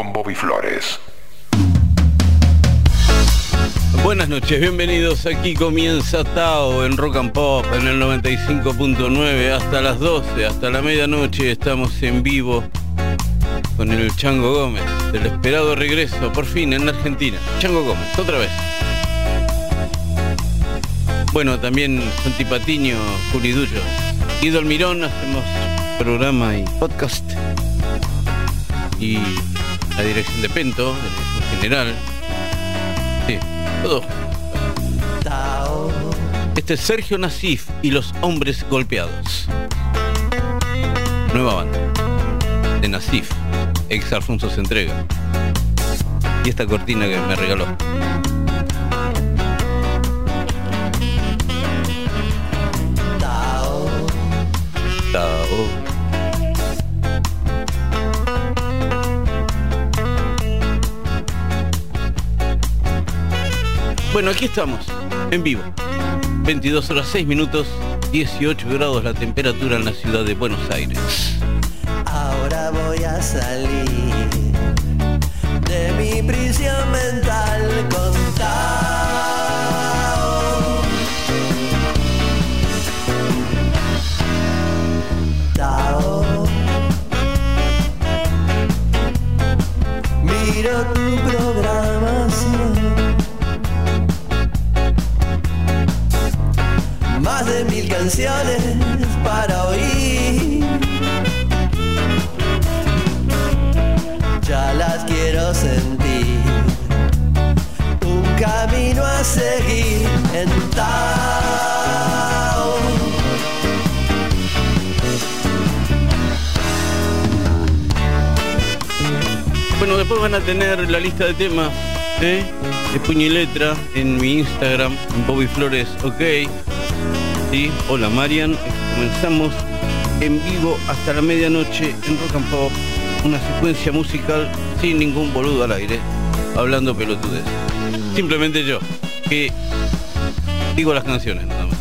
con Bobby Flores. Buenas noches, bienvenidos. Aquí comienza Tao en Rock and Pop en el 95.9 hasta las 12, hasta la medianoche. Estamos en vivo con el Chango Gómez, del esperado regreso por fin en Argentina. Chango Gómez, otra vez. Bueno, también Santi Patiño, Juli Dullo. Guido hacemos programa y podcast. Y la dirección de Pento, dirección general. Sí, todo. Este es Sergio Nasif y los hombres golpeados. Nueva banda. De Nasif, ex Alfonso se entrega. Y esta cortina que me regaló. Bueno, aquí estamos, en vivo. 22 horas 6 minutos, 18 grados la temperatura en la ciudad de Buenos Aires. Ahora voy a salir de mi prisión mental con canciones para oír. Ya las quiero sentir. Un camino a seguir en Tao. Bueno, después van a tener la lista de temas ¿eh? de puño y letra en mi Instagram, en Bobby Flores, ok. Sí, hola Marian, comenzamos en vivo hasta la medianoche en Rock and Pop, una secuencia musical sin ningún boludo al aire, hablando pelotudez. Simplemente yo, que digo las canciones nada más.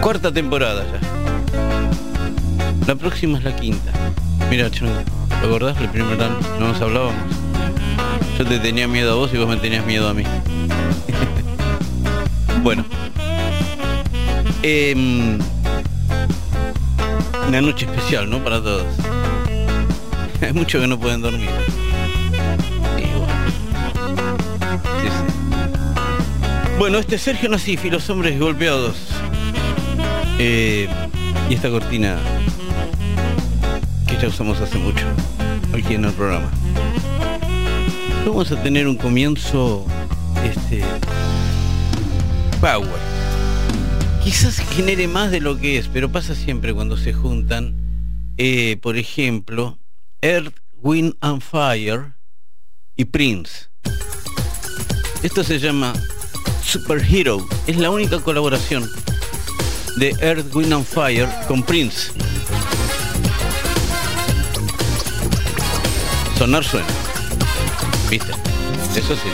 Cuarta temporada ya. La próxima es la quinta. Mira, Chano, ¿te acordás del primer? No nos hablábamos. Yo te tenía miedo a vos y vos me tenías miedo a mí. Bueno. Em, una noche especial, ¿no? Para todos. Hay muchos que no pueden dormir. Bueno. Este es Sergio Nasif y los hombres golpeados. Eh, y esta cortina que ya usamos hace mucho aquí en el programa. Vamos a tener un comienzo este power. Quizás genere más de lo que es, pero pasa siempre cuando se juntan. eh, por ejemplo, Earth, Wind and Fire y Prince. Esto se llama Superhero. Es la única colaboración de Earth, Wind and Fire con Prince. Sonar suena. ¿Viste? Eso sí.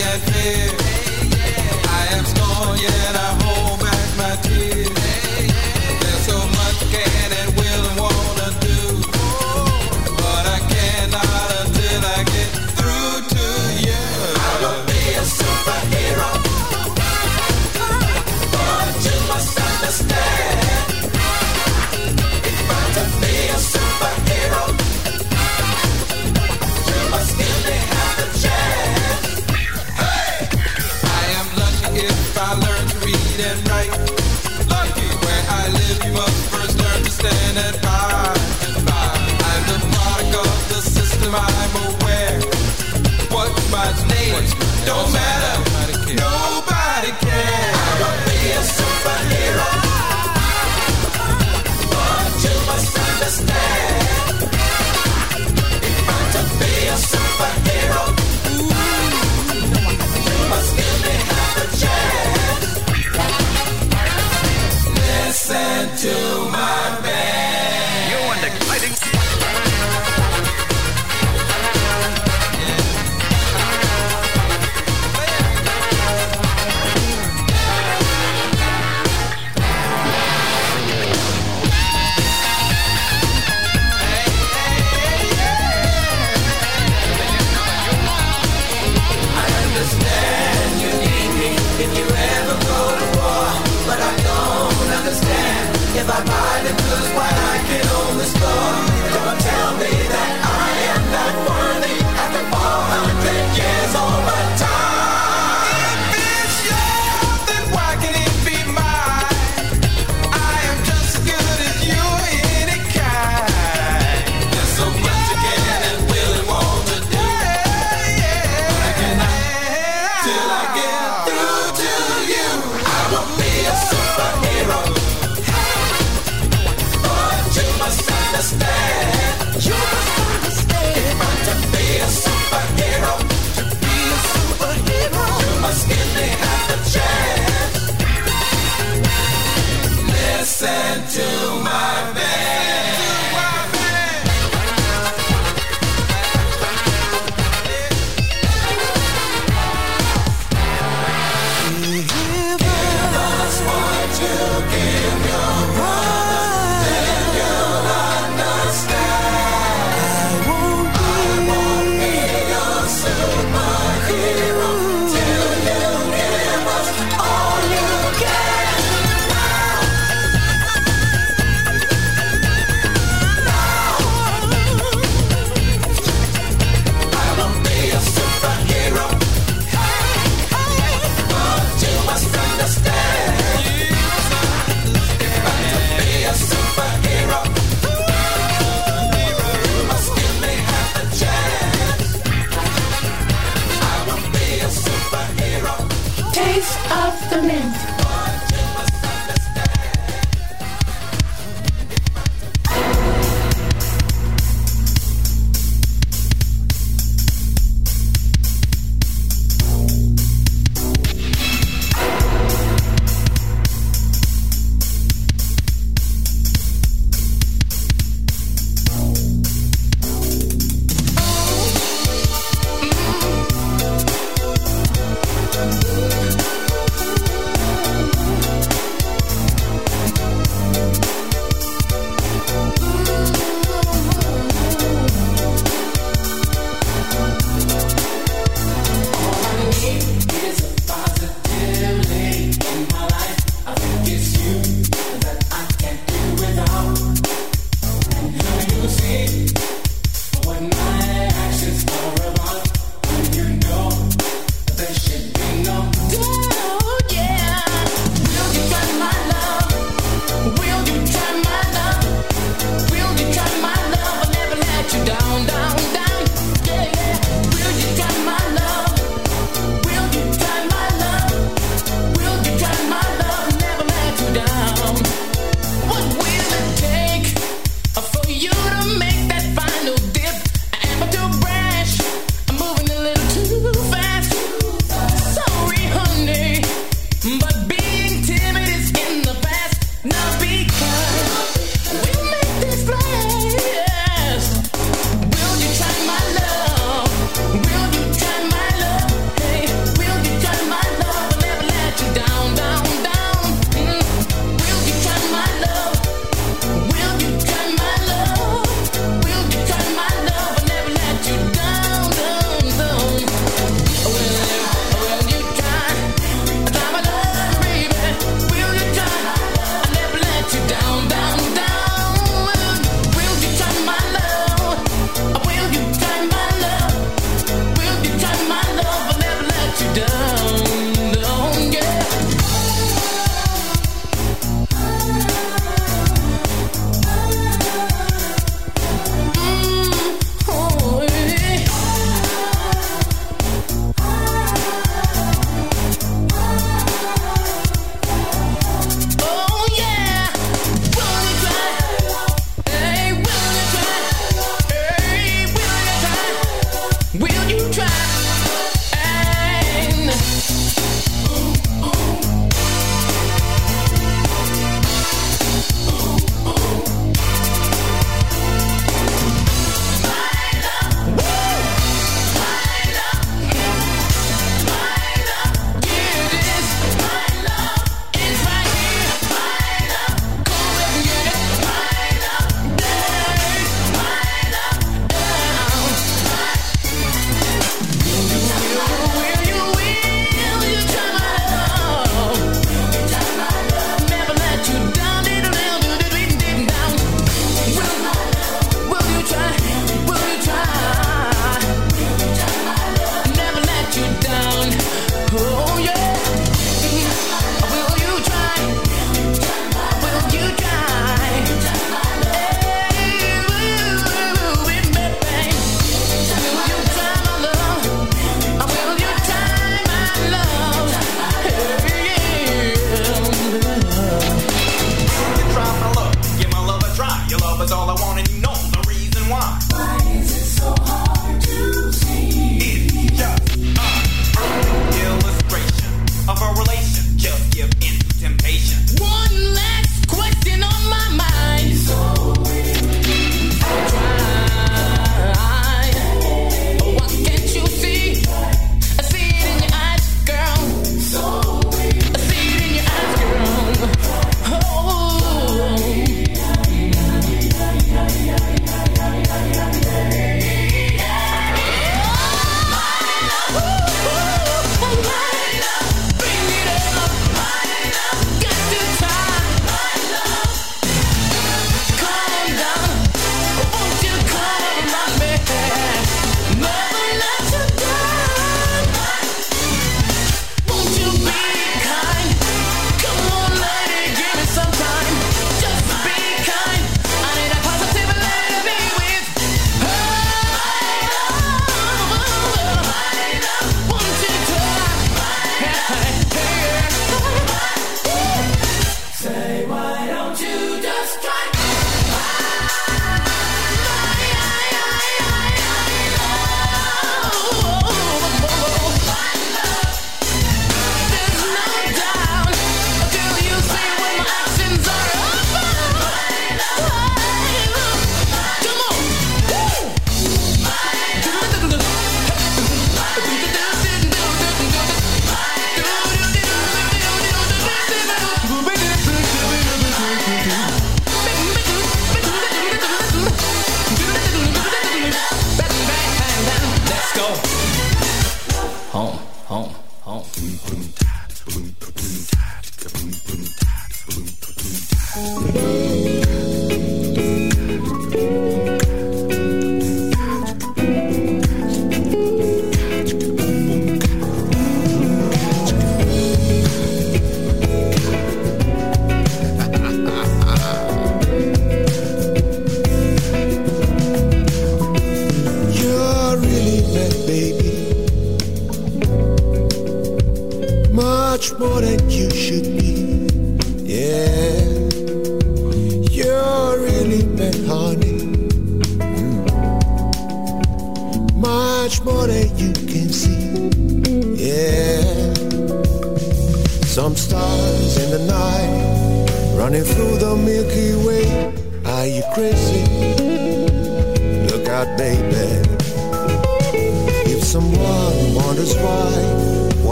And fear. I am scorned, yet I Don't matter.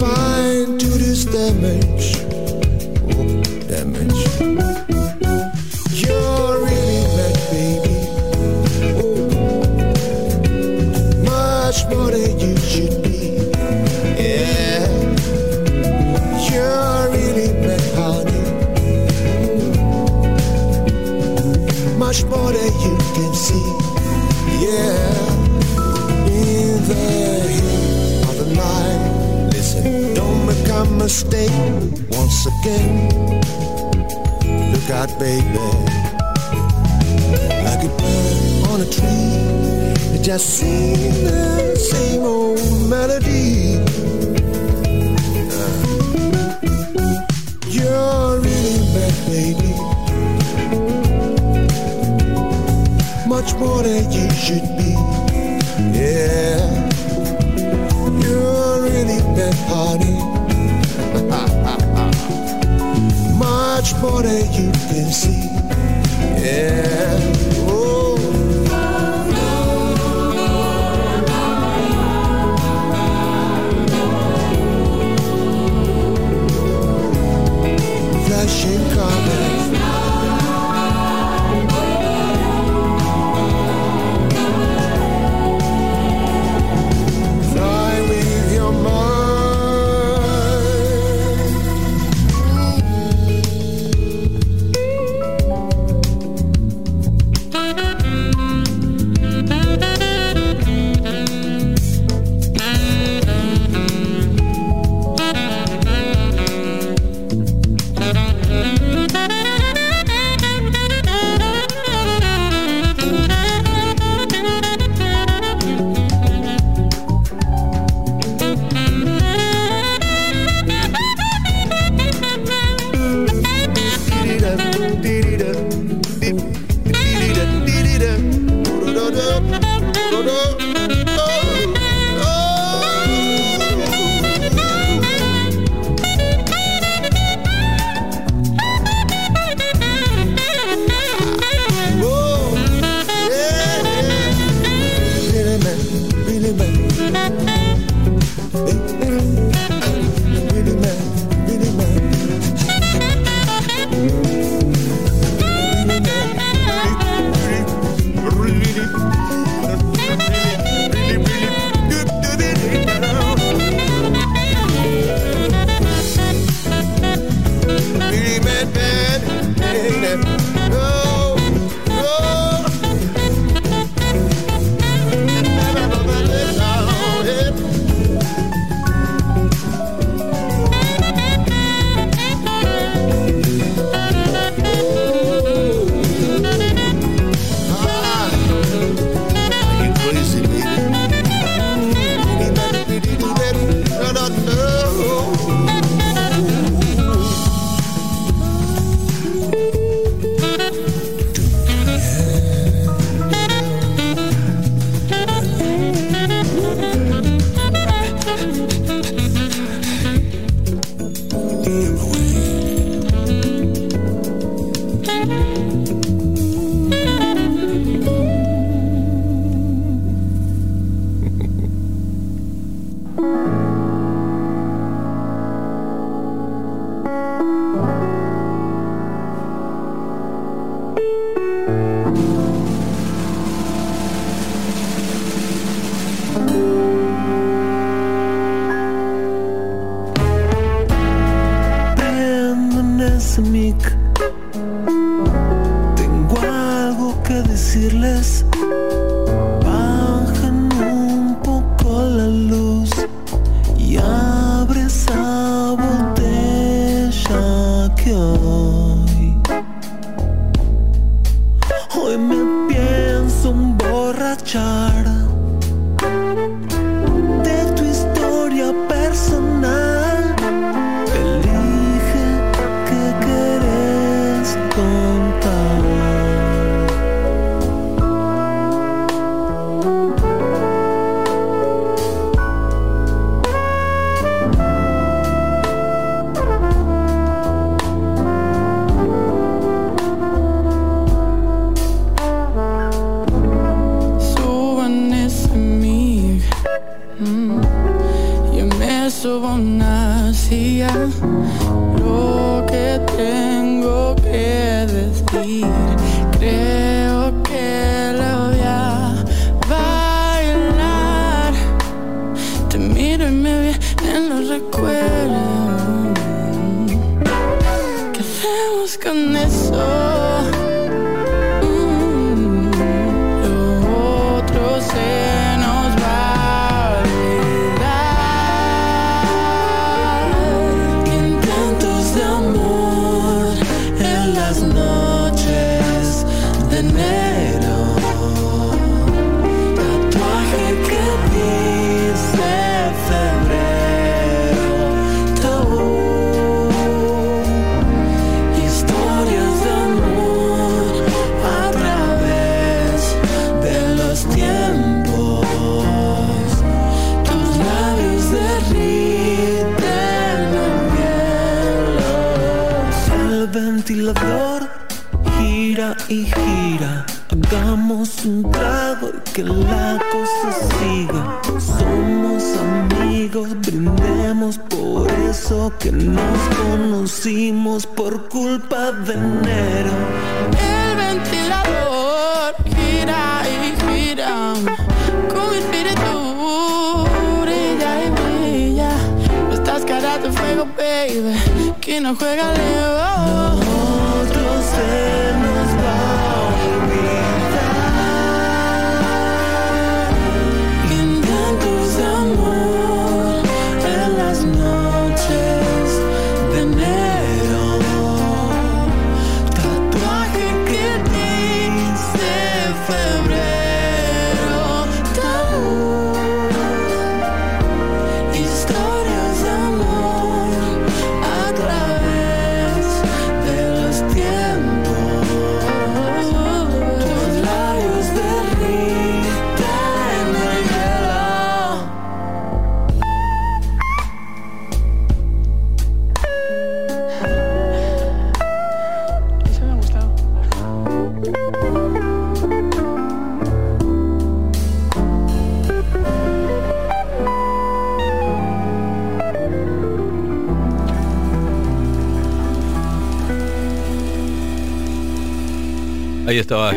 Fine to this damage. mistake once again. Look out, baby. Like a bird on a tree, it just sing the same old melody. Uh, you're really bad, baby. Much more than you should be. border you can see. Yeah.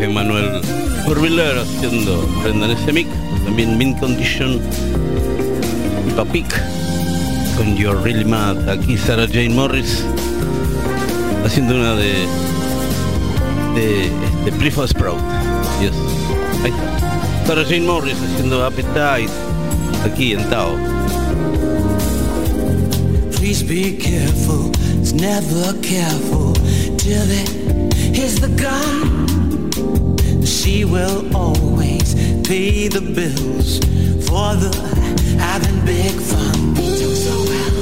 homenaje a haciendo Brendan Semic, también Mint Condition y Papik con You're Really Mad, aquí Sarah Jane Morris haciendo una de de este Sprout. Yes. Ahí está. Sarah Jane Morris haciendo Appetite aquí en Tao. Please be careful, it's never careful till it is the gun. She will always pay the bills for the having big fun. Doing so well.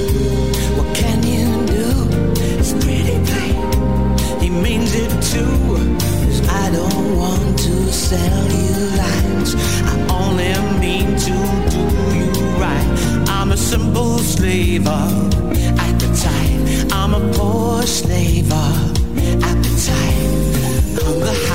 What can you do? It's pretty plain. He means it too. Cause I don't want to sell you lies. I only mean to do you right. I'm a simple slave of appetite. I'm a poor slave of appetite. Hunger.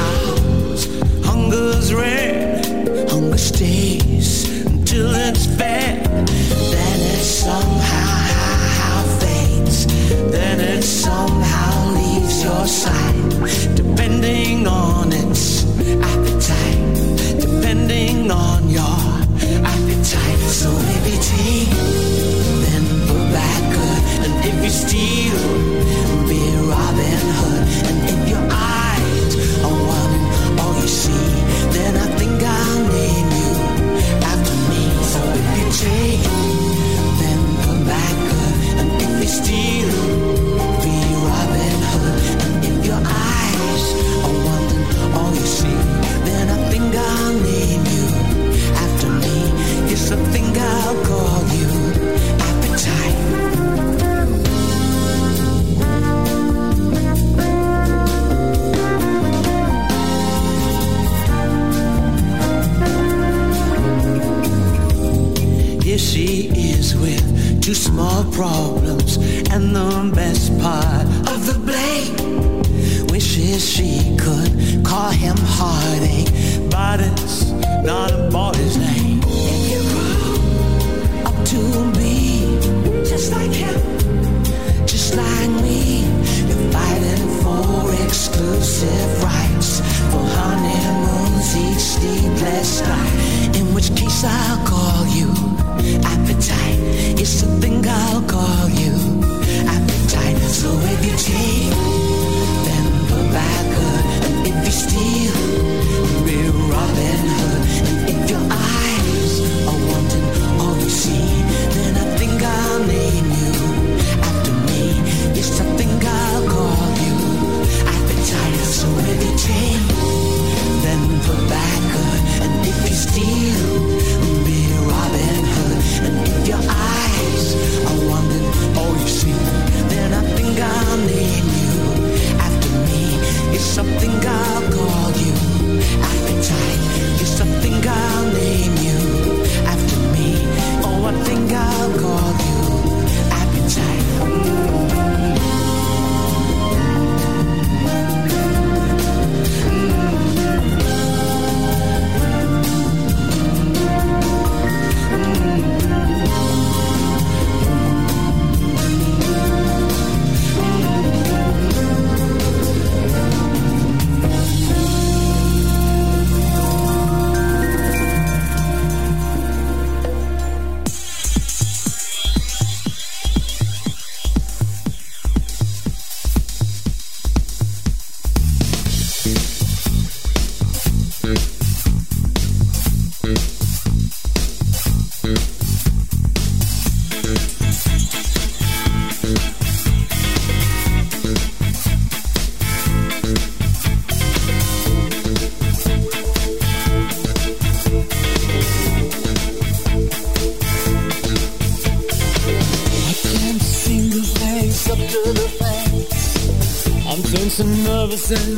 listen.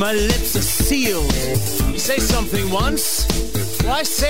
My lips are sealed. You say something once, Why say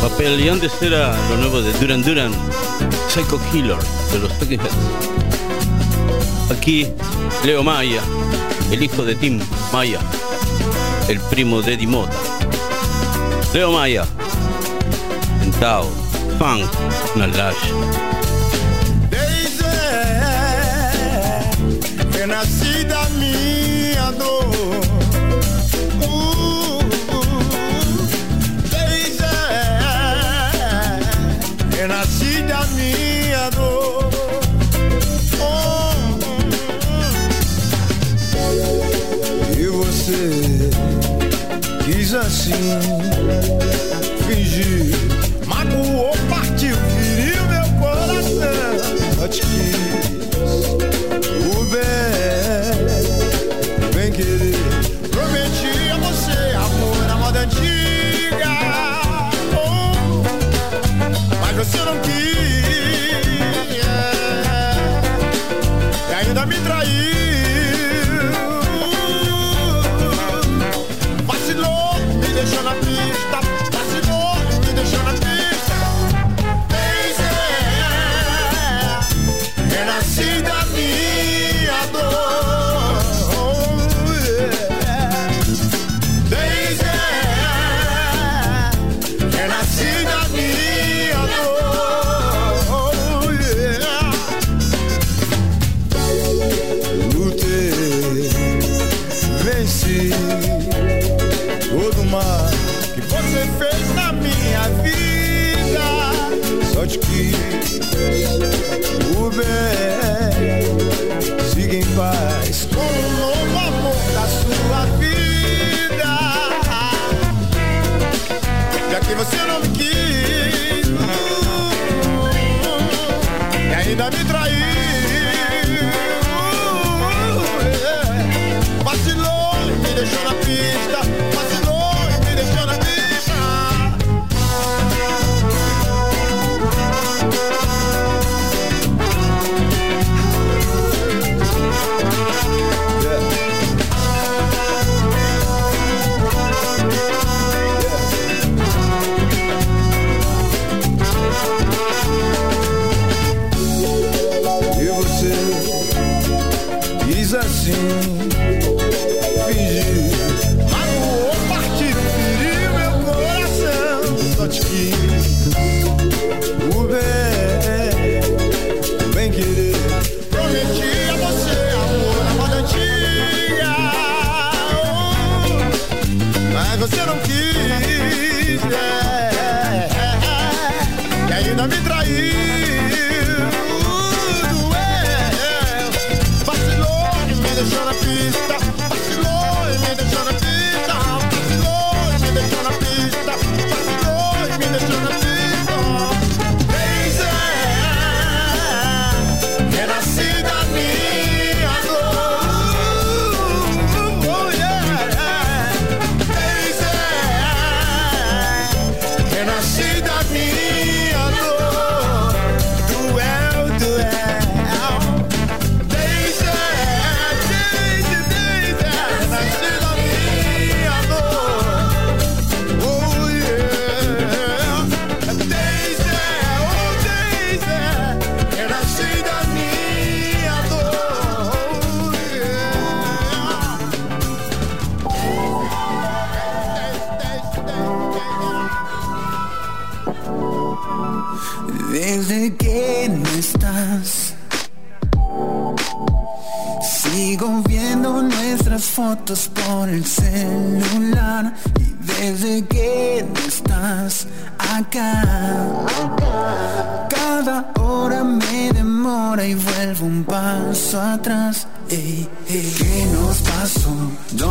Papel de cera, lo nuevo de Duran Duran, Psycho Killer de los Heads. Aquí Leo Maya, el hijo de Tim Maya, el primo de Eddie Dimota. Leo Maya, Tao, Funk, Nalash. Desde que nacida assim: fingir.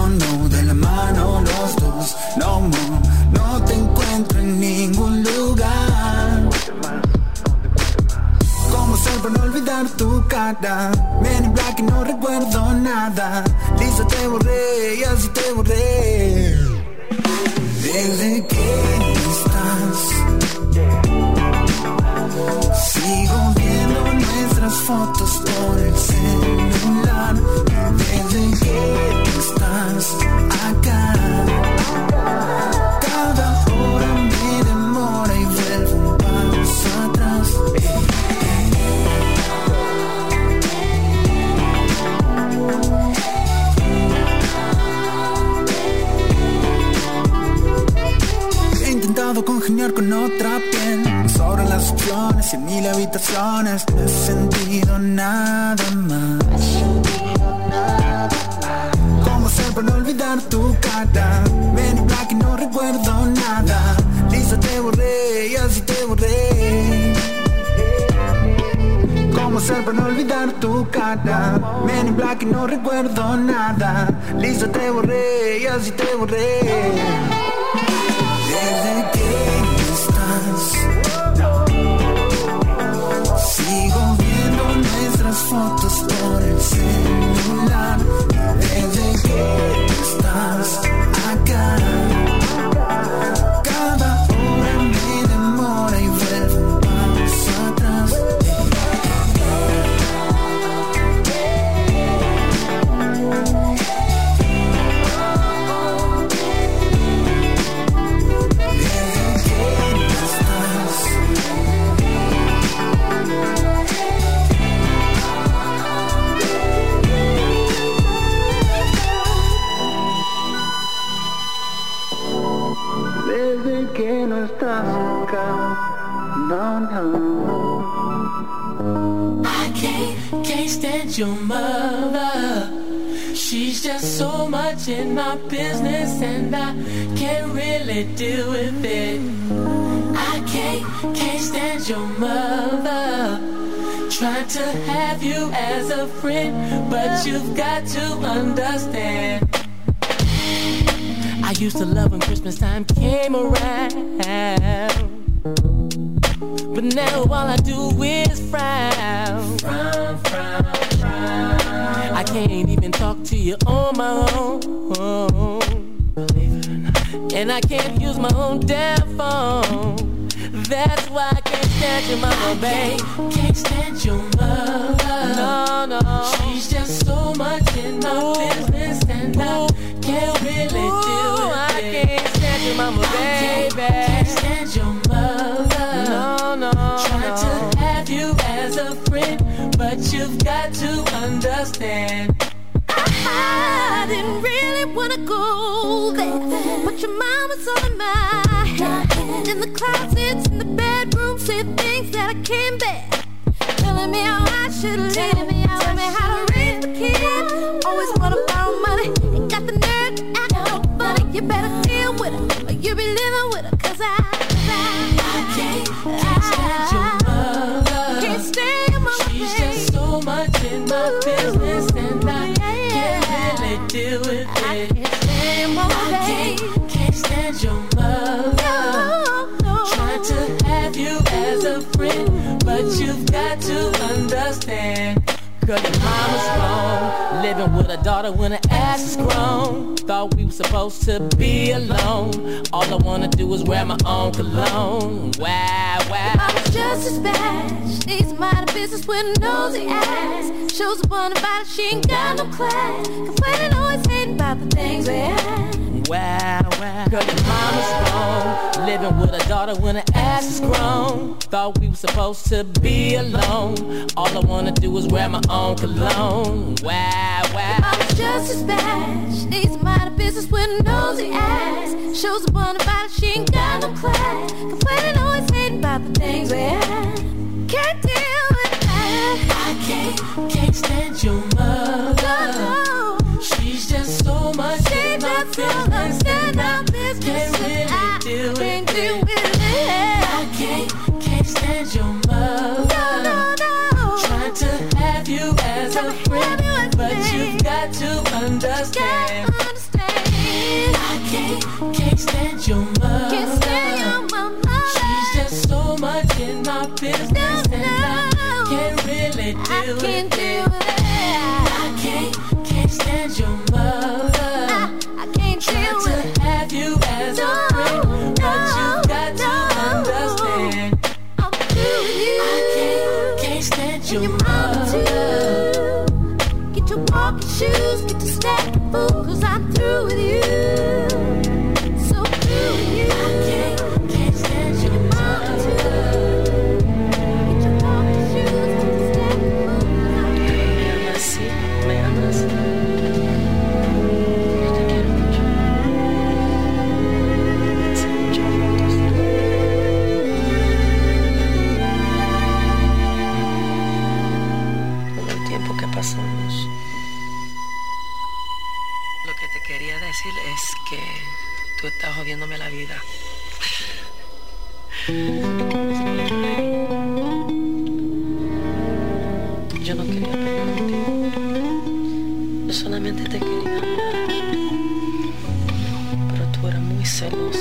No de la mano los dos. No more, no te encuentro en ningún lugar. ¿Cómo ser para no olvidar tu cara? Men in black y no recuerdo nada Lisa te borré y así te borré Desde que estás Sigo Nuestras fotos por el celular. Vede che tu estás acá. Cada hora me demora y vuelvo un paso atrás. He intentado congeniar con otro opciones y en mil habitaciones No he sentido nada más. ¿Cómo hacer para no olvidar tu cara? Ven black y no recuerdo nada. Lisa te borré y así te borré. ¿Cómo hacer para no olvidar tu cara? Men in black y no recuerdo nada. Lisa te borré y así te borré fotos por el celular. Desde que estás acá. No, no. I can't, can't stand your mother. She's just so much in my business, and I can't really deal with it. I can't, can't stand your mother. Trying to have you as a friend, but you've got to understand. I used to love when Christmas time came around. But now all I do is frown. Frown, frown, frown. I can't even talk to you on my own. And I can't use my own damn phone. That's why I can't stand your mama, babe. Can't stand your mother. No, no. She's just so much in my business, and I can't really deal with it. I can't stand your mama, baby. Can't stand your to have you as a friend, but you've got to understand. I didn't really wanna go there, but your mama's on my head. In the closets, in the bedroom, say things that I can't bear. Telling me how I should live, telling me how to raise the kid. Always wanna borrow money, Girl, your mama's wrong. Living with a daughter when her ass is grown. Thought we were supposed to be alone. All I wanna do is wear my own cologne. Wow, wow. Mama's just as bad. She needs to mind business with a nosy ass. Shows up on the body, she ain't got no class. Complaining, always hating about the things we had. Wow, wow. Girl, your mama's wrong. Living with a daughter when her ass is grown. Thought we were supposed to be alone. All I wanna do is wear my own cologne. Wow, wow. Mama's just as bad. She needs to mind her business with a nosy ass. Shows up on the body, she ain't got no class. Complaining, always hating about the things we had. Can't deal with that. I can't, can't stand your mother. No, She's just so much in my business, and I business. can't really deal with it. I can't, can't stand your mother. No, no, no. Trying to have you as a friend, but you've got to understand. Jodiéndome la vida. Yo no quería pelear contigo. Yo solamente te quería hablar. Pero tú eras muy celoso.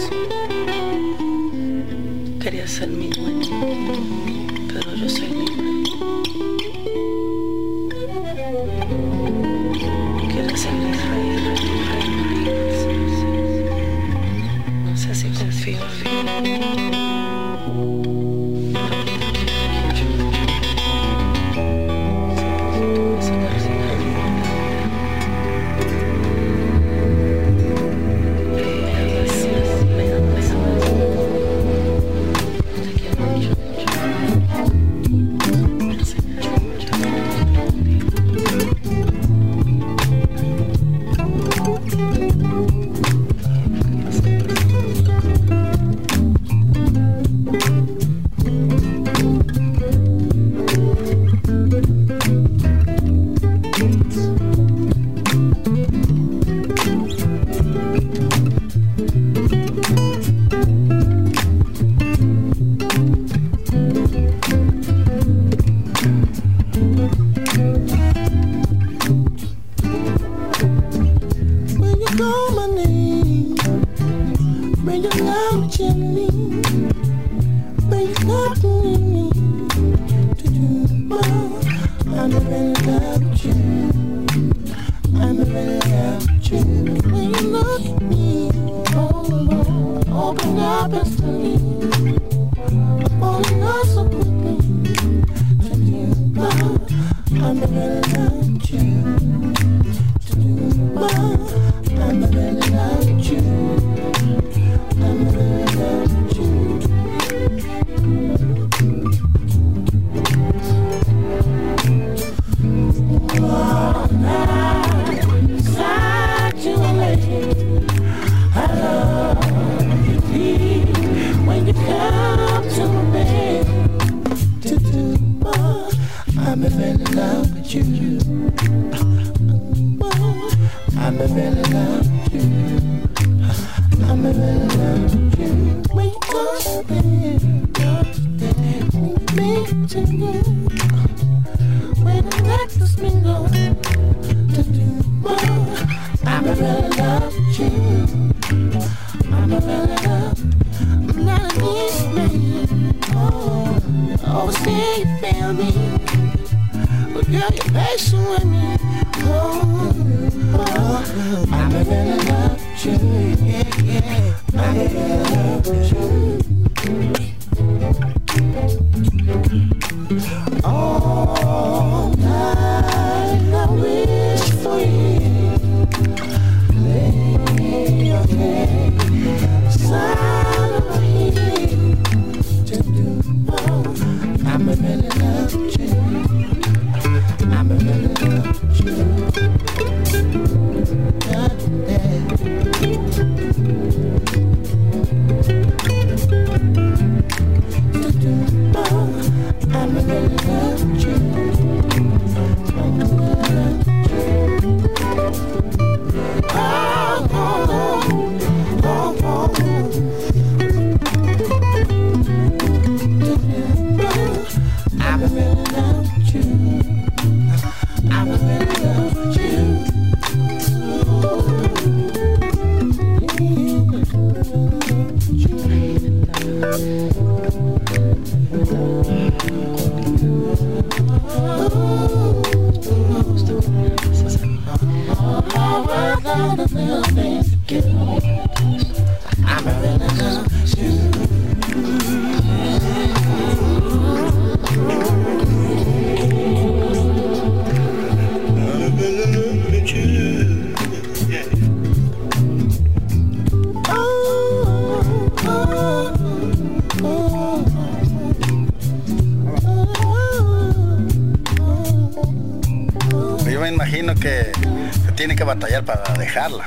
tiene que batallar para dejarla.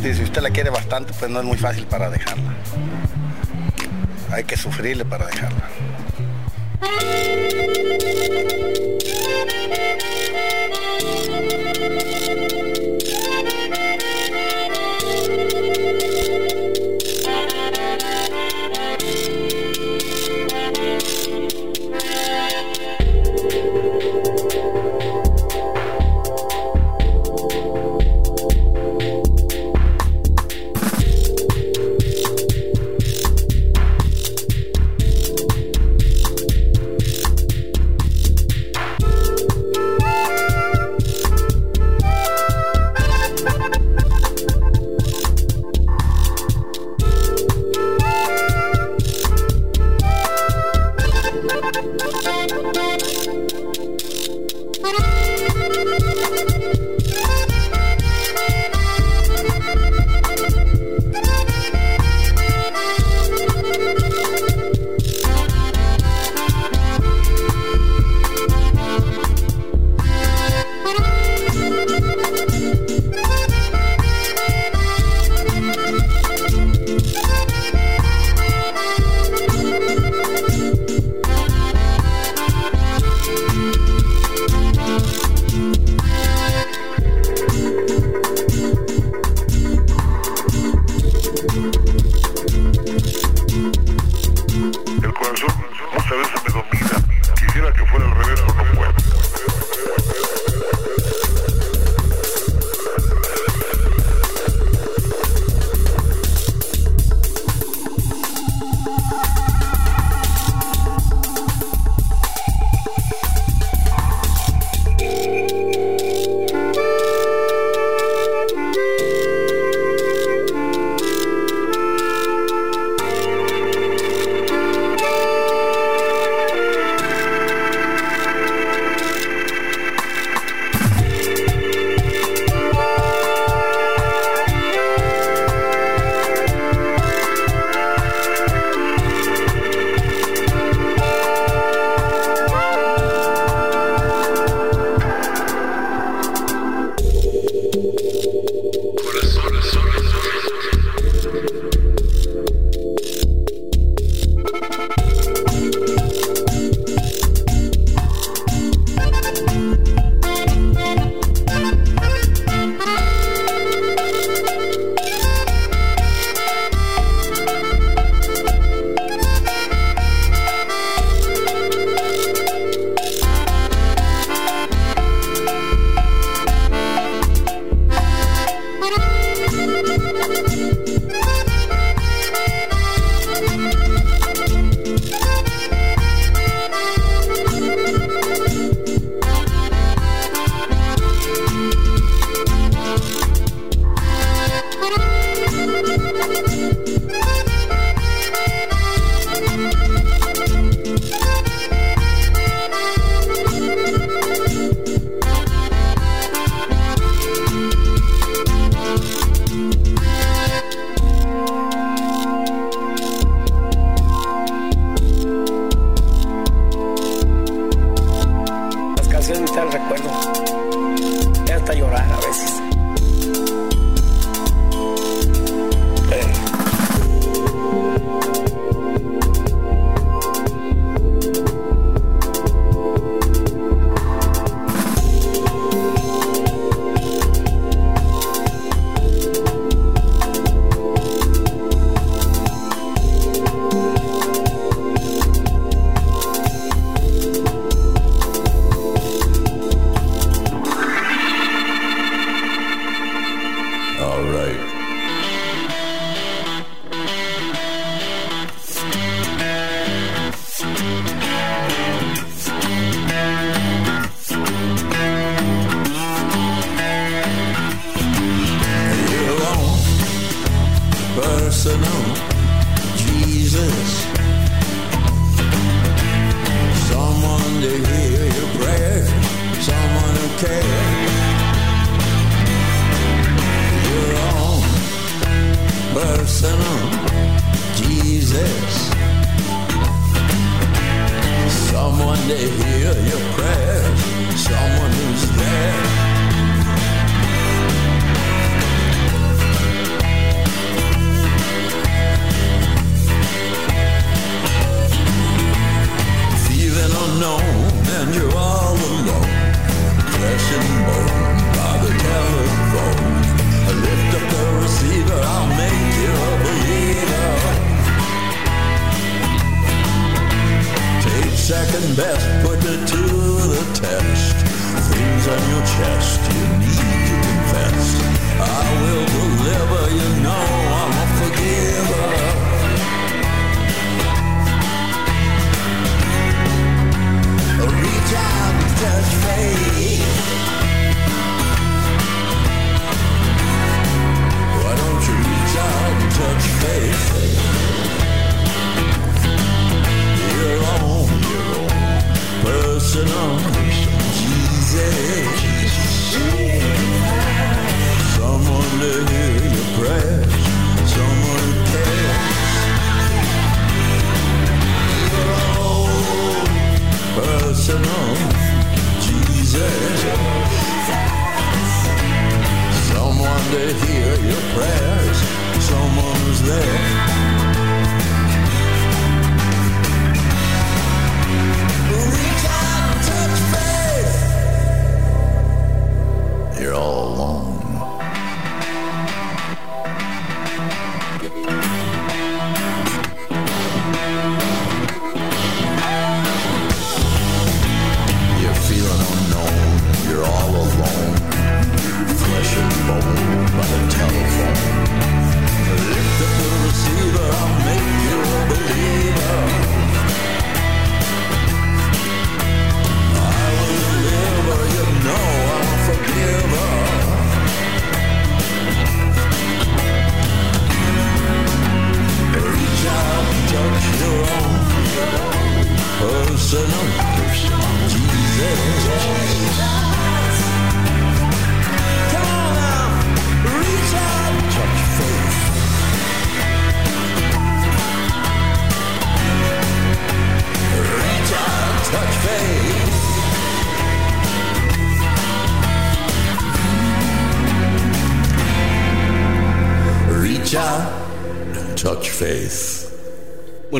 Si usted la quiere bastante, pues no es muy fácil para dejarla. Hay que sufrirle para dejarla.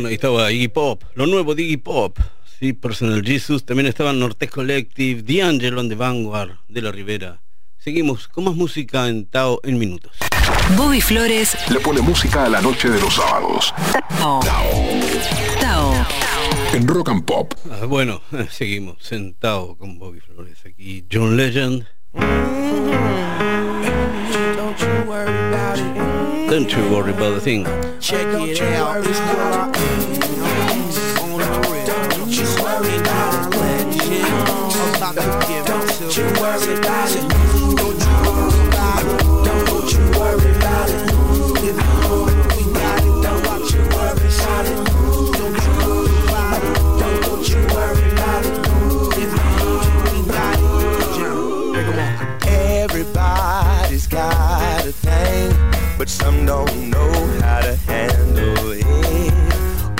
Bueno, ahí estaba Iggy Pop, lo nuevo de Iggy Pop, sí, Personal Jesus, también estaba Norte Collective, D'Angelo and the Vanguard de la Rivera. Seguimos con más música en Tao en minutos. Bobby Flores le pone música a la noche de los sábados. Tao. Tao. En Rock and Pop. Ah, bueno, seguimos sentado con Bobby Flores aquí. John Legend. Don't you worry about it. Don't you worry about a thing. Check it out. It's not the. Don't you worry about it. I'm about to give it to Don't you worry about it. Don't you worry about it. Don't you worry about it. If you know we got it, don't you worry about it. Don't you worry about it. Don't you worry about it. If you know we got it. Break 'em off. Everybody's got a thing, but some don't know how to handle it.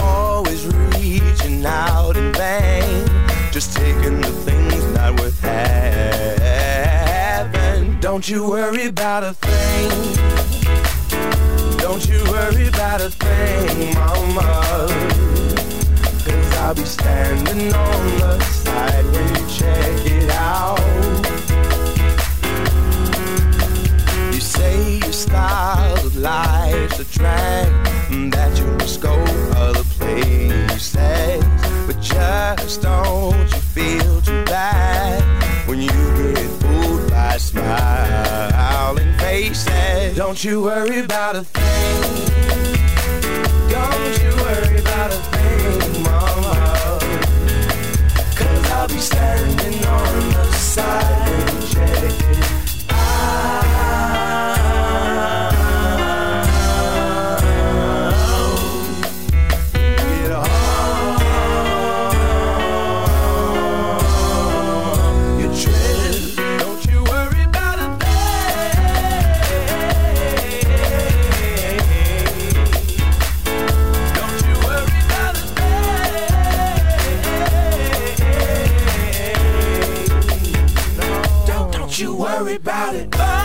Always reaching out in vain, just taking the things not worth having. Don't you worry about a thing. Don't you worry about a thing, mama. Cause I'll be standing on the side when you check it out. You your style of life's a drag, that you must go other places. But just don't you feel too bad when you get fooled by smiling faces. Don't you worry about a thing. Don't you worry about a thing, mama. Cause I'll be standing on the side and check worry about it.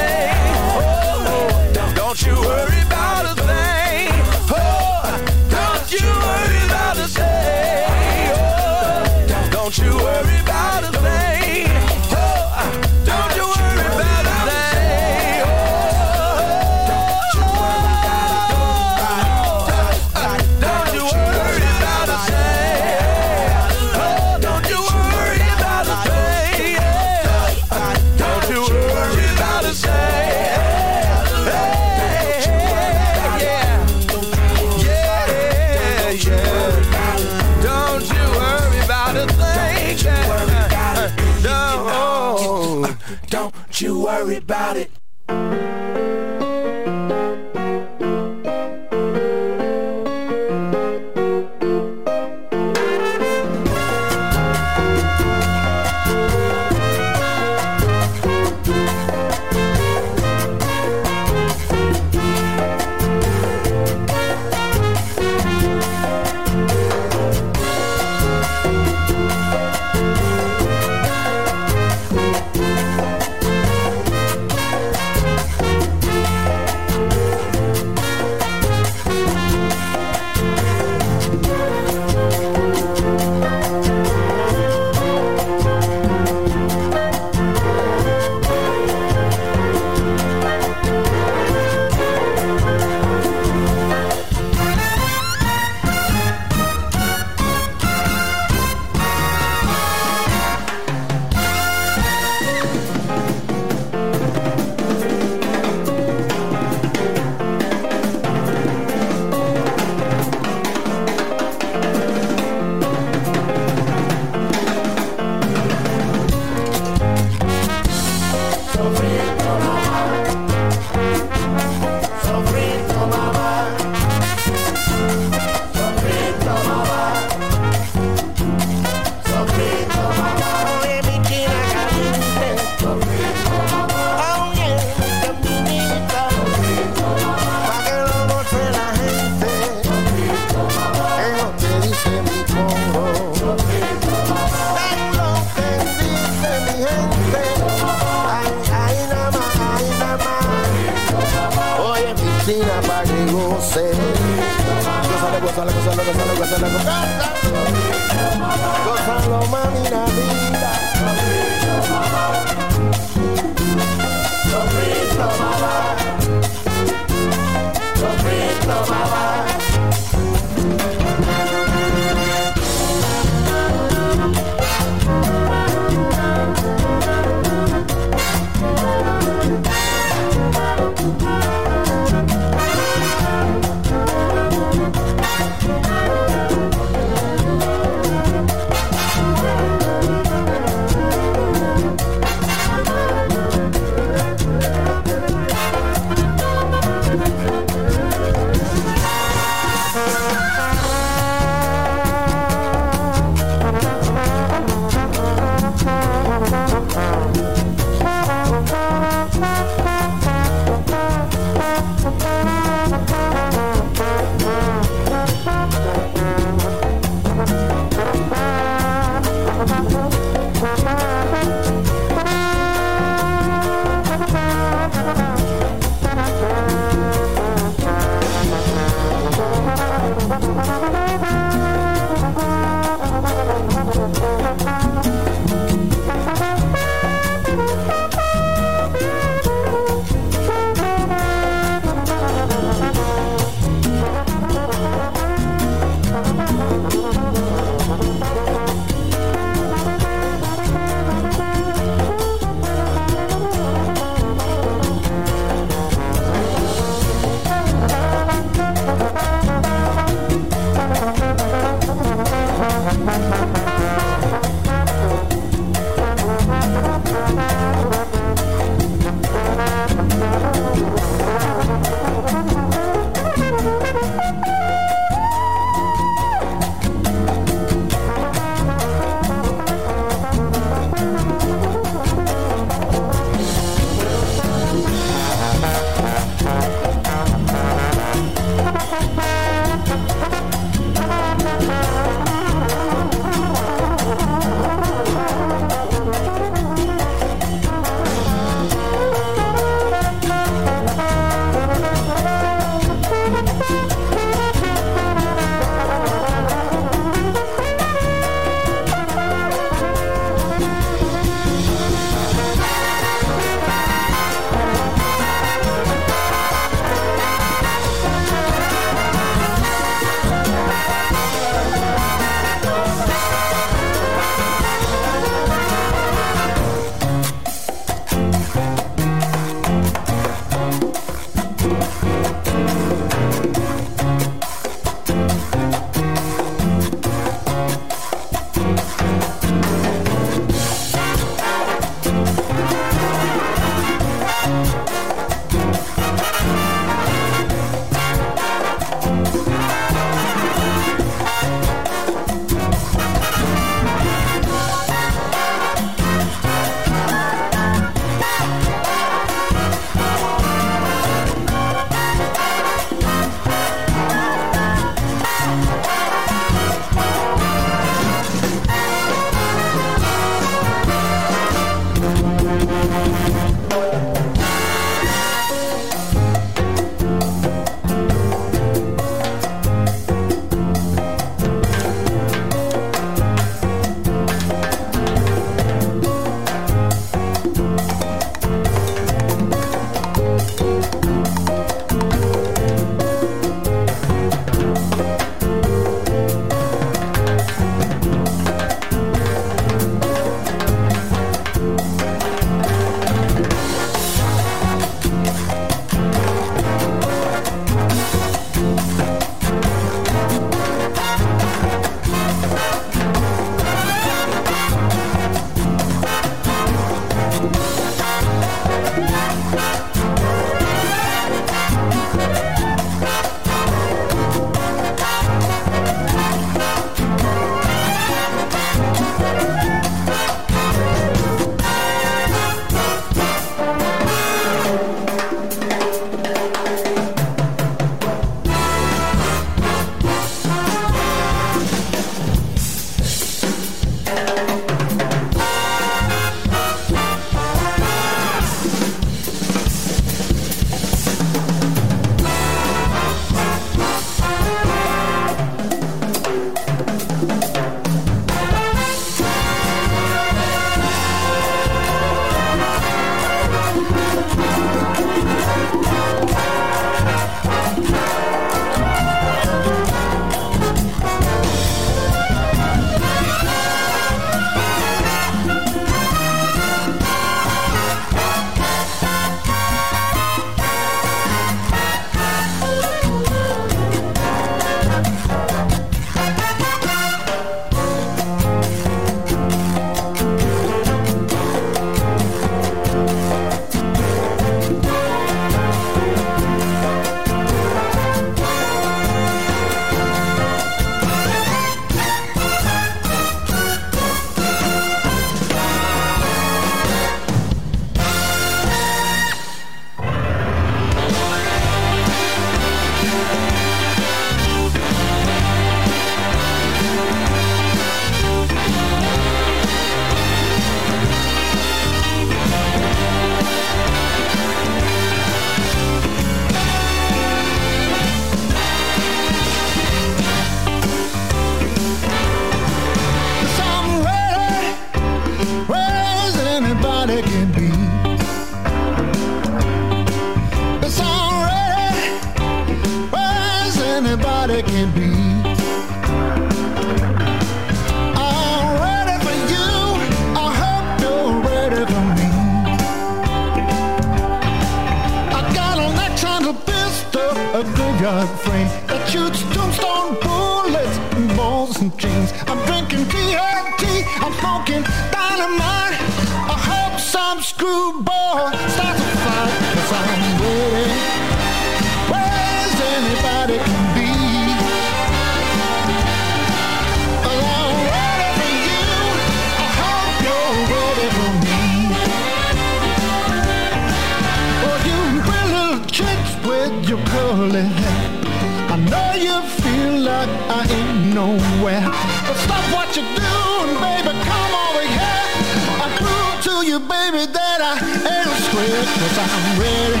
because I'm ready.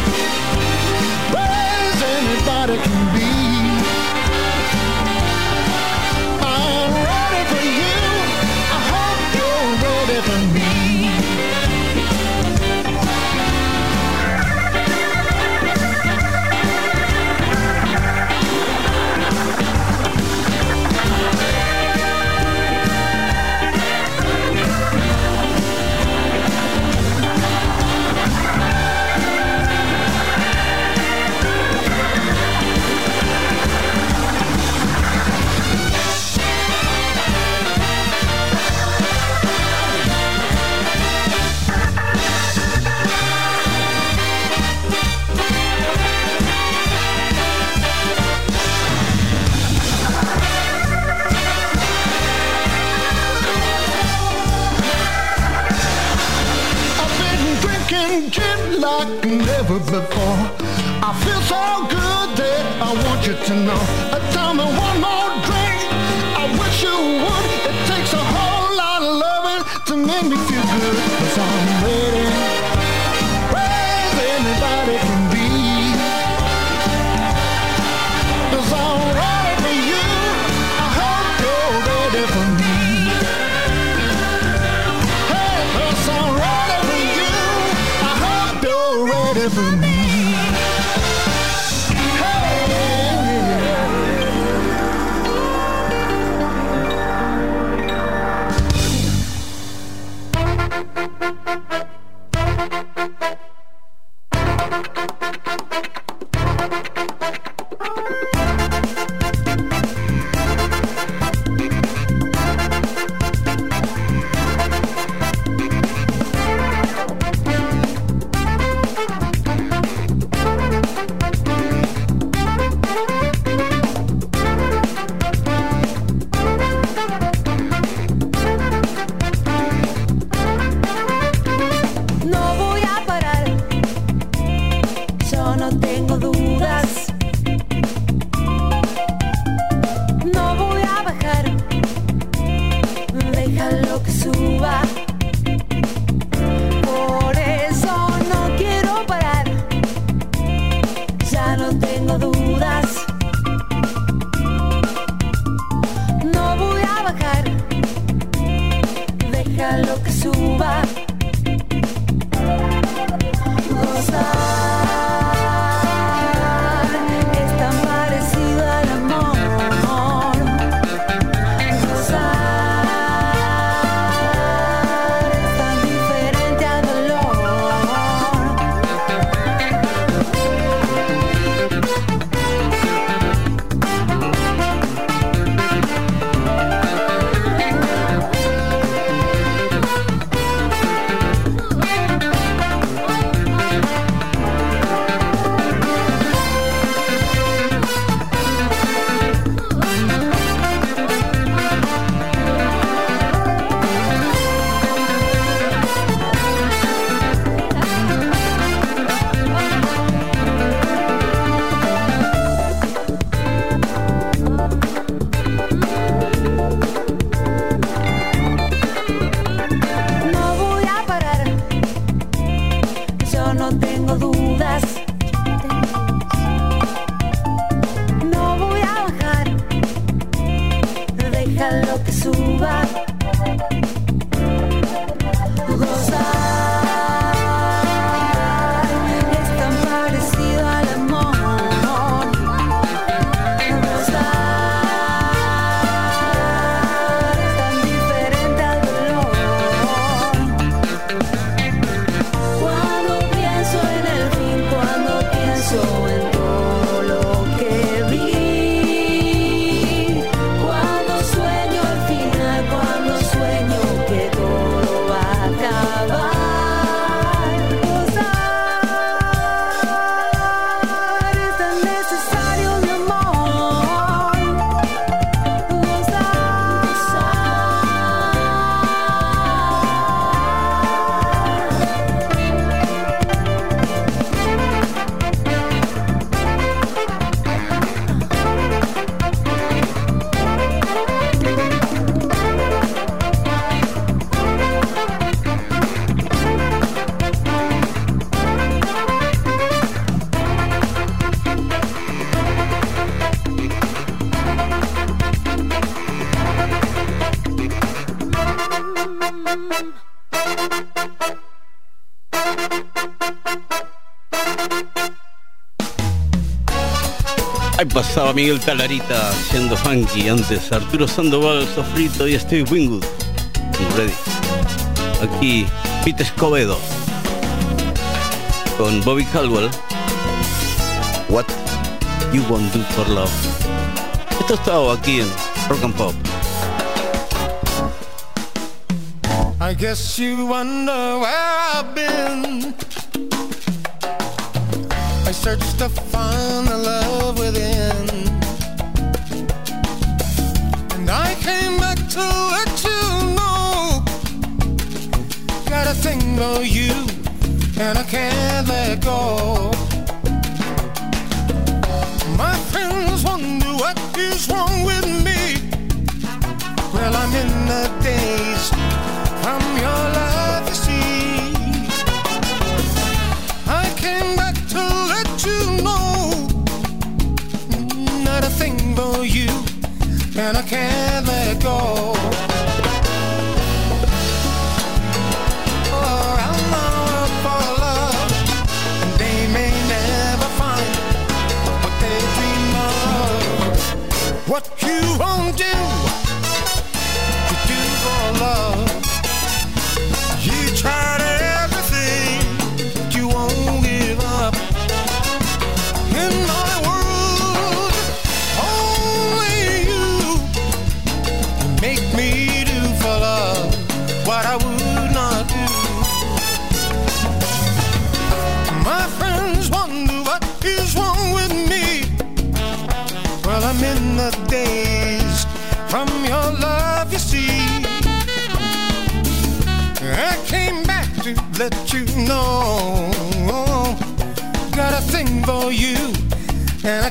like never before. I feel so good that I want you to know. Pasaba Miguel Talarita haciendo funky. Antes Arturo Sandoval, Sofrito y Steve Wingwood. Ready. Aquí Pete Escobedo con Bobby Caldwell. What You Won't Do for Love. Esto estaba aquí en Rock and Pop. I guess you wonder where I've been. I searched to find the love back to let you know. Got a thing for you, and I can't let go. My friends wonder what is wrong with me. Well, I'm in the daze from your love, you see. I came back to let you know not a thing for you, and I can't won't do, and I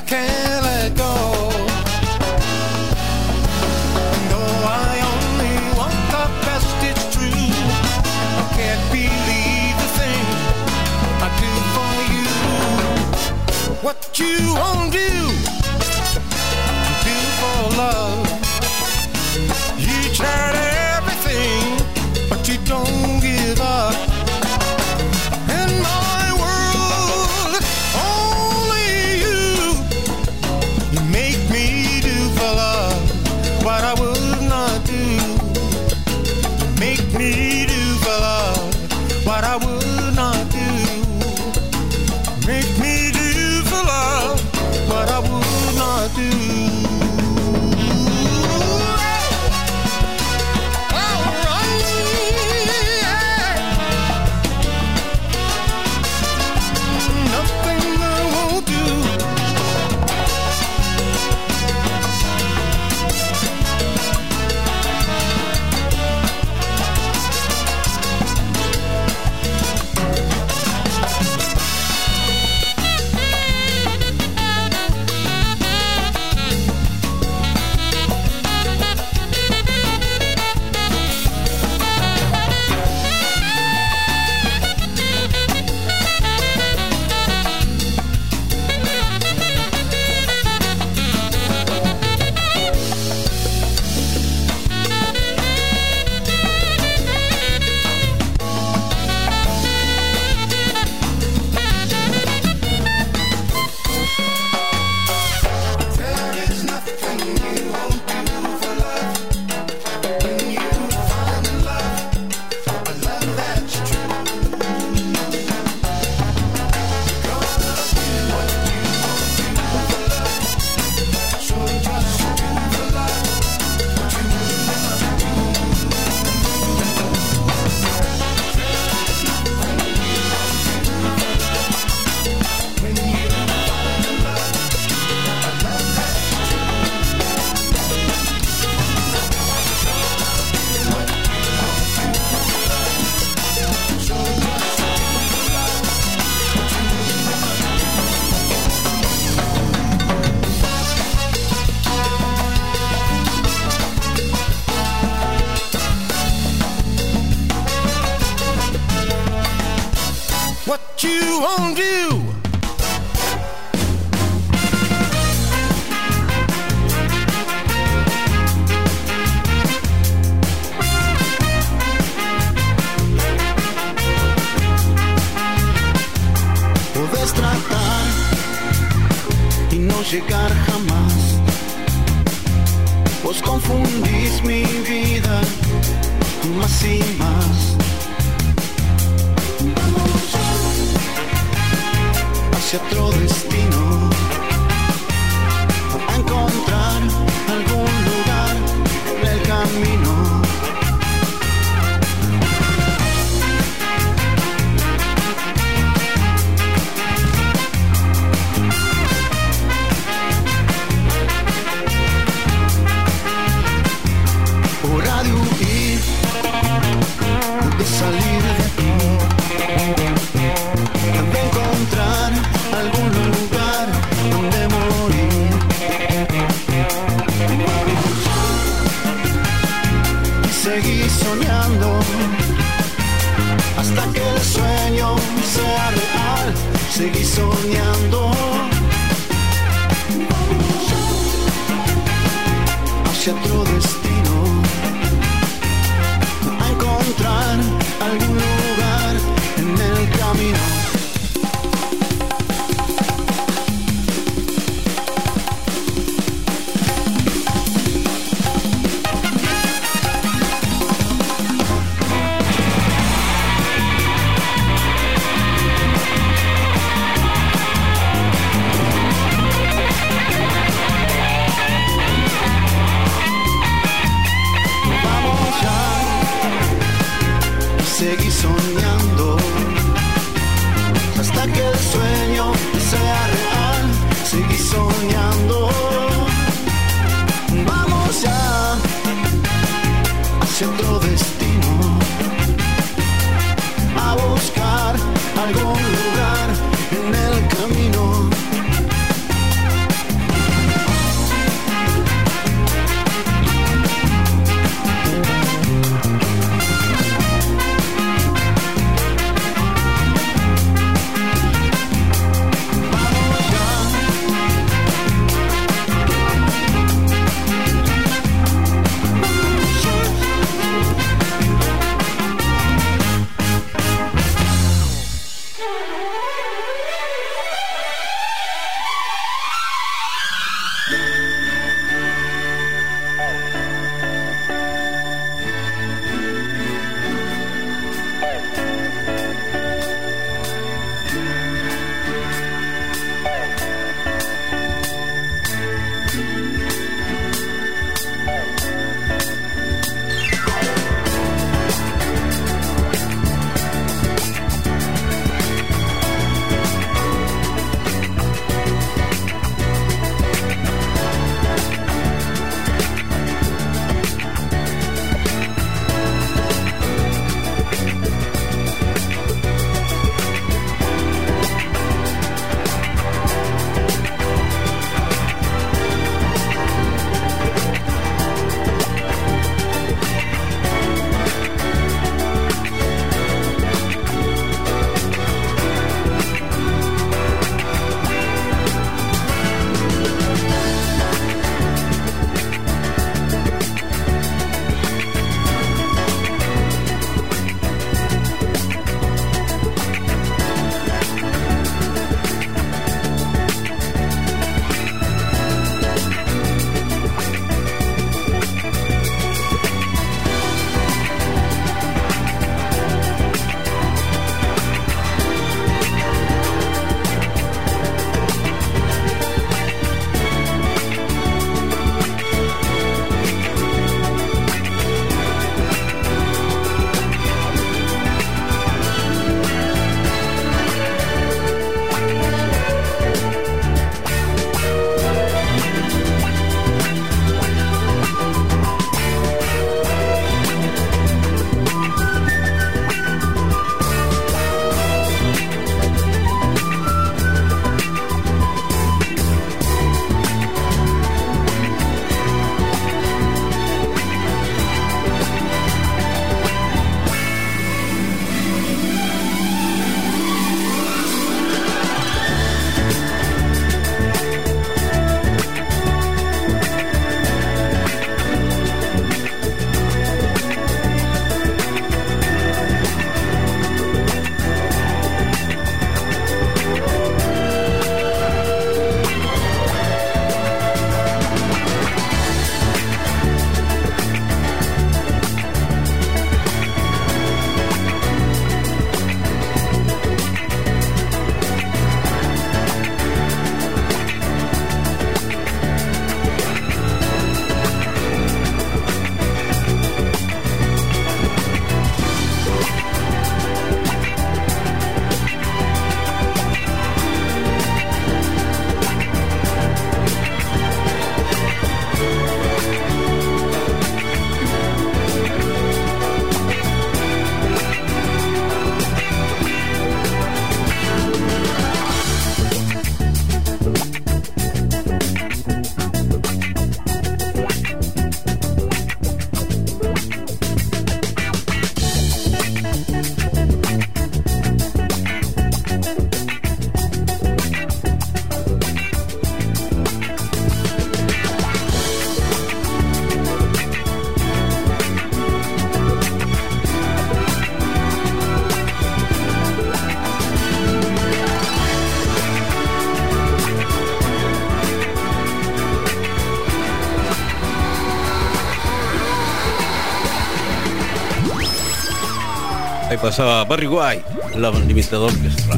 pasaba Barry White, Love Unlimited Orchestra.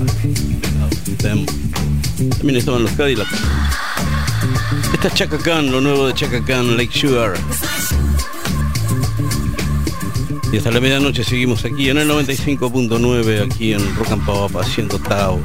Them. También estaban los Cadillacs. Esta es Chaka lo nuevo de Chaka Lake Sugar. Y hasta la medianoche seguimos aquí en el 95.9, aquí en Rock and Pop haciendo Tao.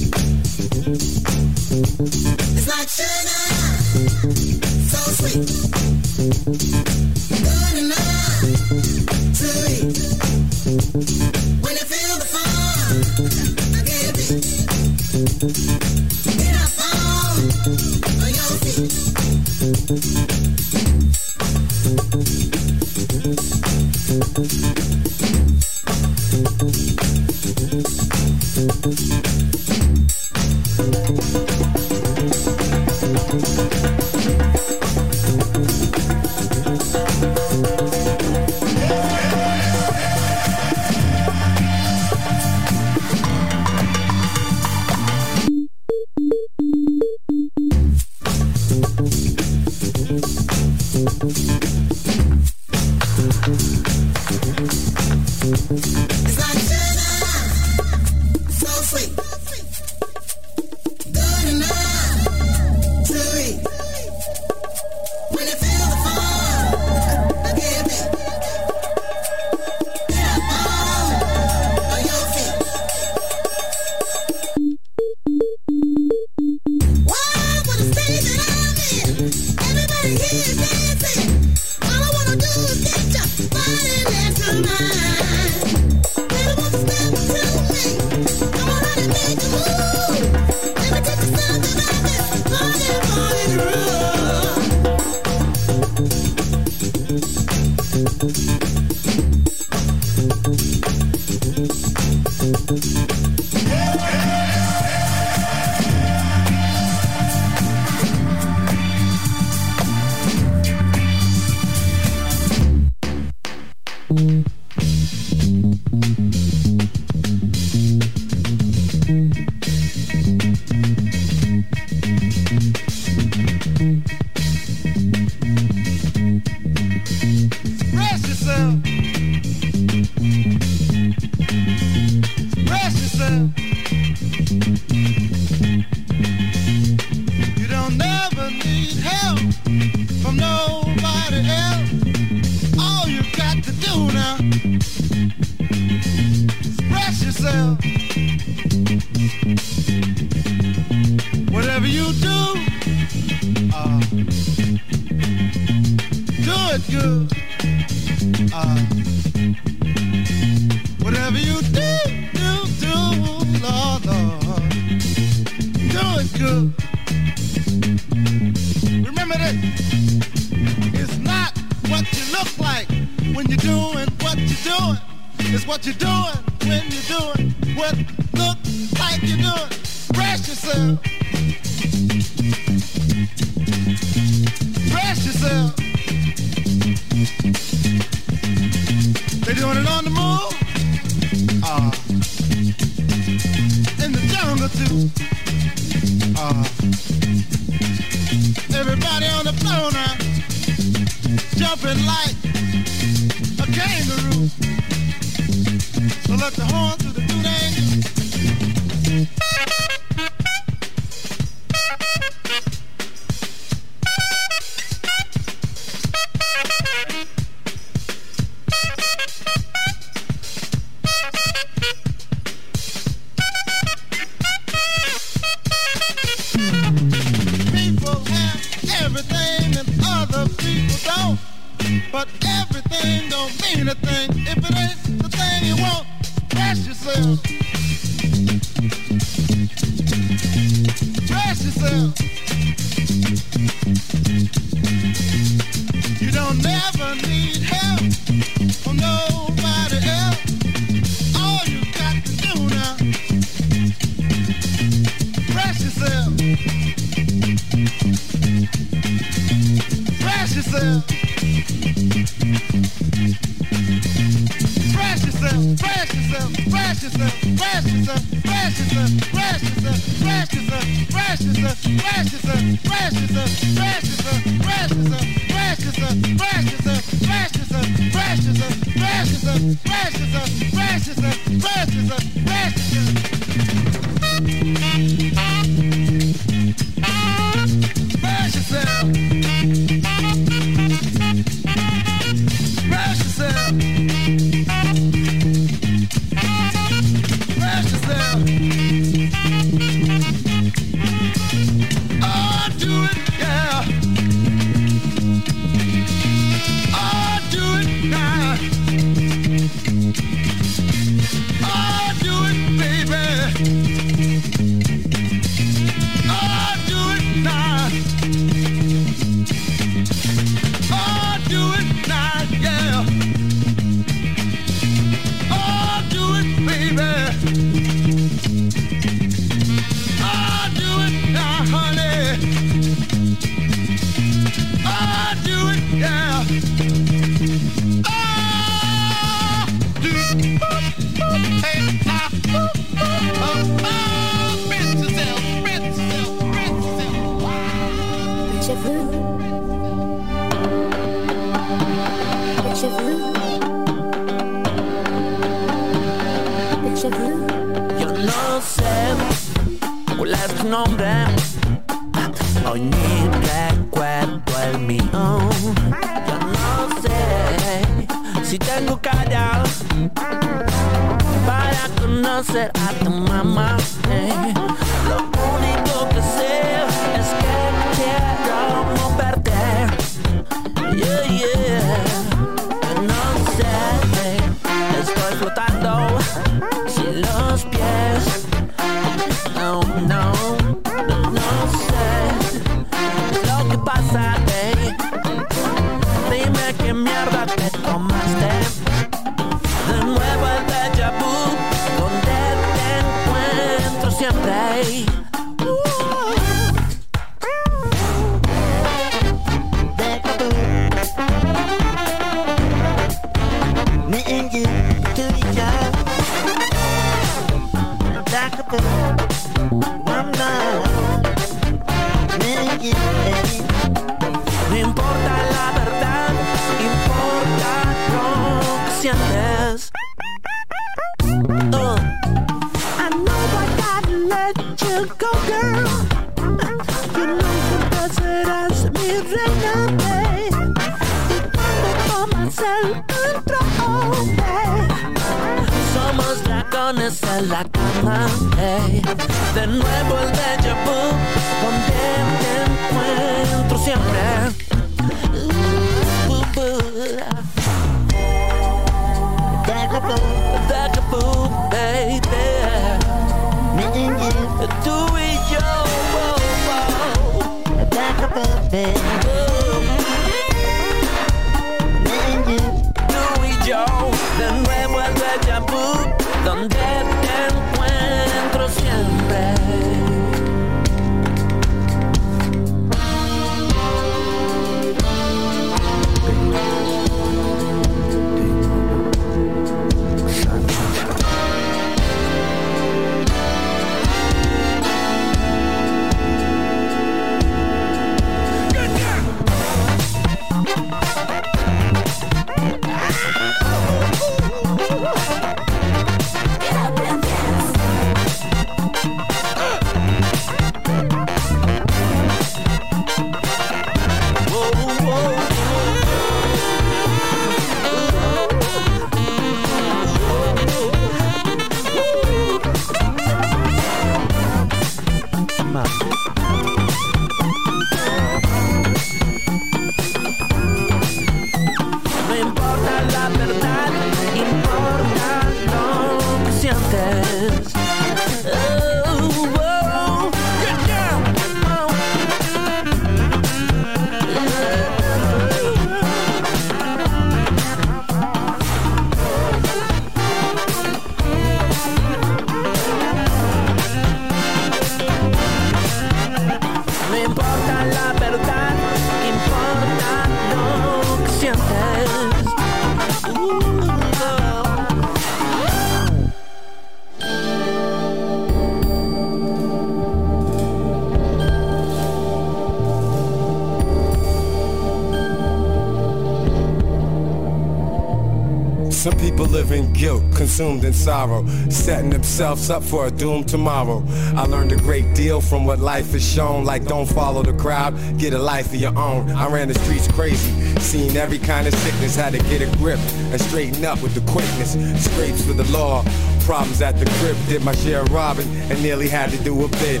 Consumed in sorrow, setting themselves up for a doomed tomorrow. I learned a great deal from what life has shown, like don't follow the crowd, get a life of your own. I ran the streets crazy, seen every kind of sickness, had to get a grip and straighten up with the quickness. Scrapes for the law, problems at the crib, did my share of robbing and nearly had to do a bid.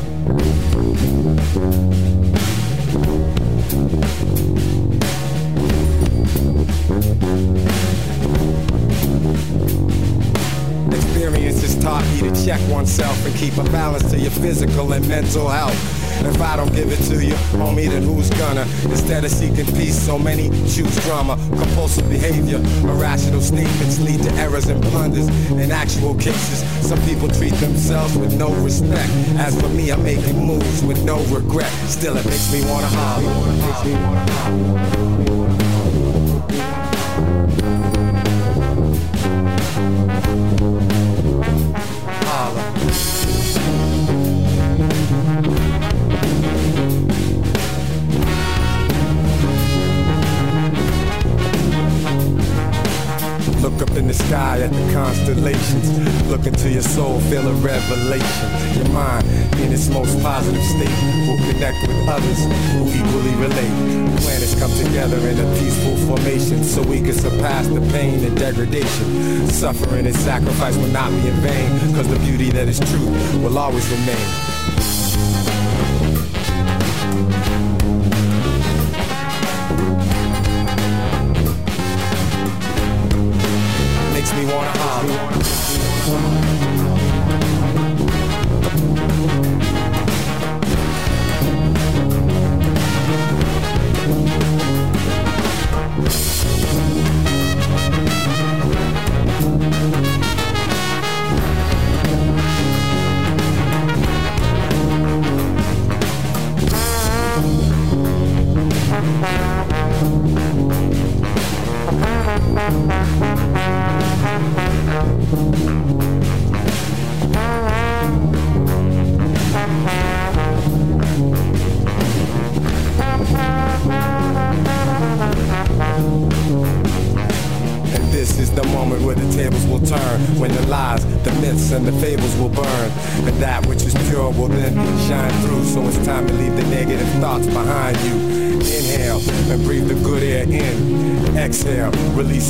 Check oneself and keep a balance to your physical and mental health. If I don't give it to you, homie, then who's gonna? Instead of seeking peace, so many choose drama. Compulsive behavior, irrational statements lead to errors and blunders. In actual cases, some people treat themselves with no respect. As for me, I'm making moves with no regret. Still, it makes me wanna holler. Look into your soul, feel a revelation. Your mind, in its most positive state, will connect with others who equally relate. Planets come together in a peaceful formation so we can surpass the pain and degradation. Suffering and sacrifice will not be in vain, cause the beauty that is truth will always remain.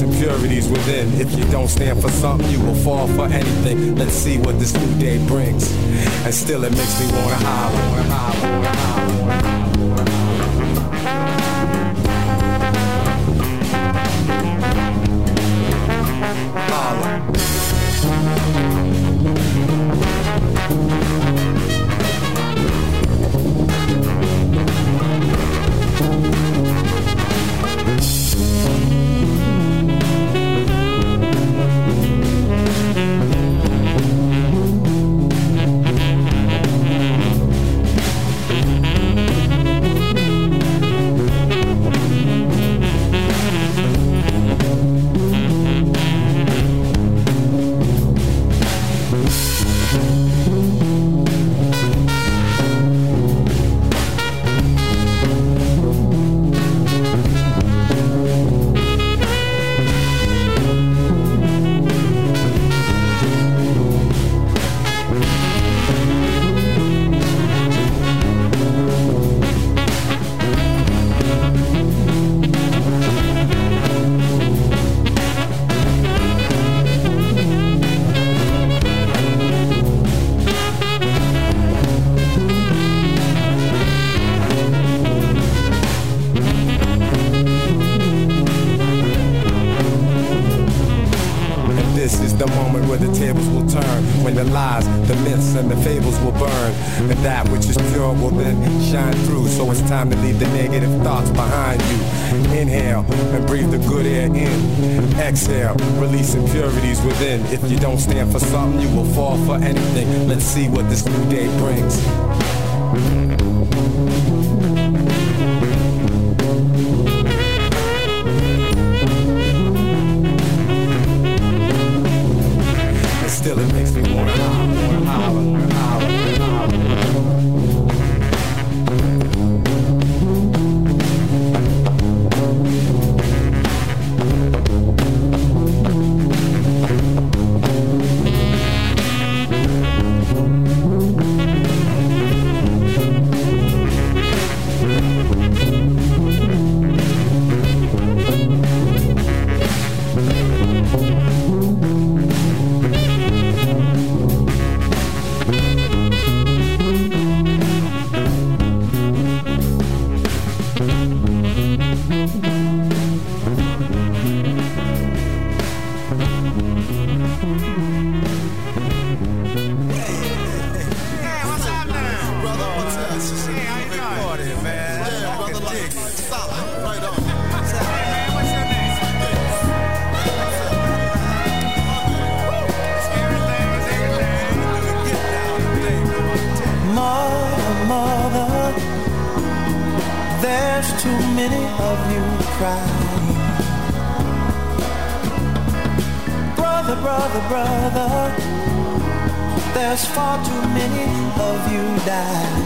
Impurities within. If you don't stand for something, you will fall for anything. Let's see what this new day brings. And still it makes me wanna holler. Mother, mother, there's too many of you. Brother, brother, brother, there's far too many of you dying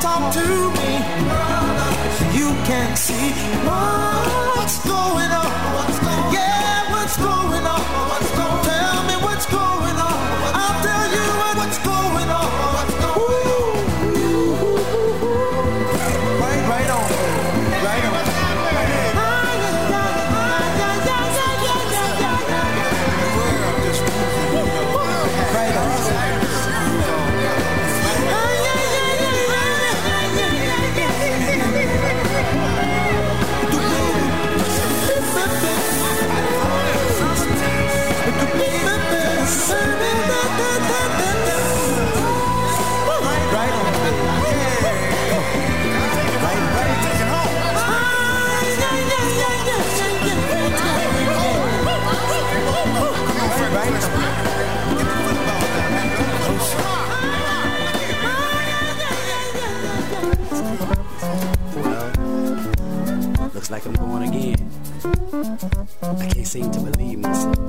talk to me. You can't see. Why? I'm going again. I can't seem to believe myself.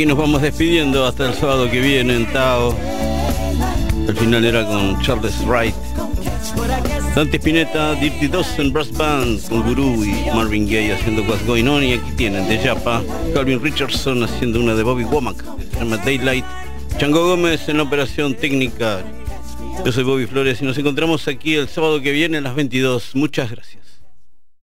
aquí nos vamos despidiendo hasta el sábado que viene en Tao. El final era con Charles Wright. Dante Spinetta, Dirty Dozen, Brass Band, con Guru y Marvin Gaye haciendo What's Going On. Y aquí tienen de Japa, Calvin Richardson haciendo una de Bobby Womack, que se llama Daylight. Chango Gómez en la operación técnica. Yo soy Bobby Flores y nos encontramos aquí el sábado que viene a las 22. Muchas gracias.